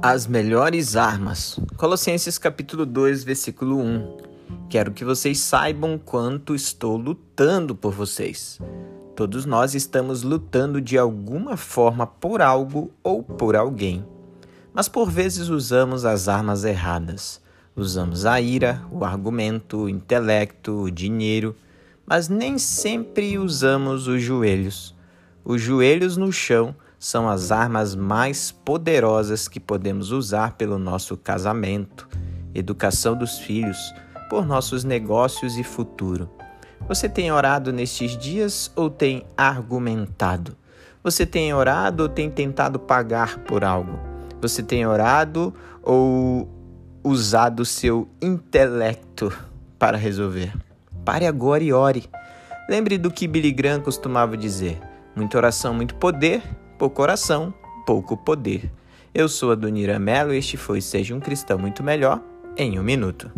As melhores armas. Colossenses capítulo 2, versículo 1. Quero que vocês saibam quanto estou lutando por vocês. Todos nós estamos lutando de alguma forma por algo ou por alguém. Mas por vezes usamos as armas erradas. Usamos a ira, o argumento, o intelecto, o dinheiro, mas nem sempre usamos os joelhos. Os joelhos no chão são as armas mais poderosas que podemos usar pelo nosso casamento, educação dos filhos, por nossos negócios e futuro. Você tem orado nestes dias ou tem argumentado? Você tem orado ou tem tentado pagar por algo? Você tem orado ou usado seu intelecto para resolver? Pare agora e ore. Lembre do que Billy Graham costumava dizer: muita oração, muito poder, pouco oração, pouco poder. Eu sou a Mello e este foi Seja um Cristão Muito Melhor em um Minuto.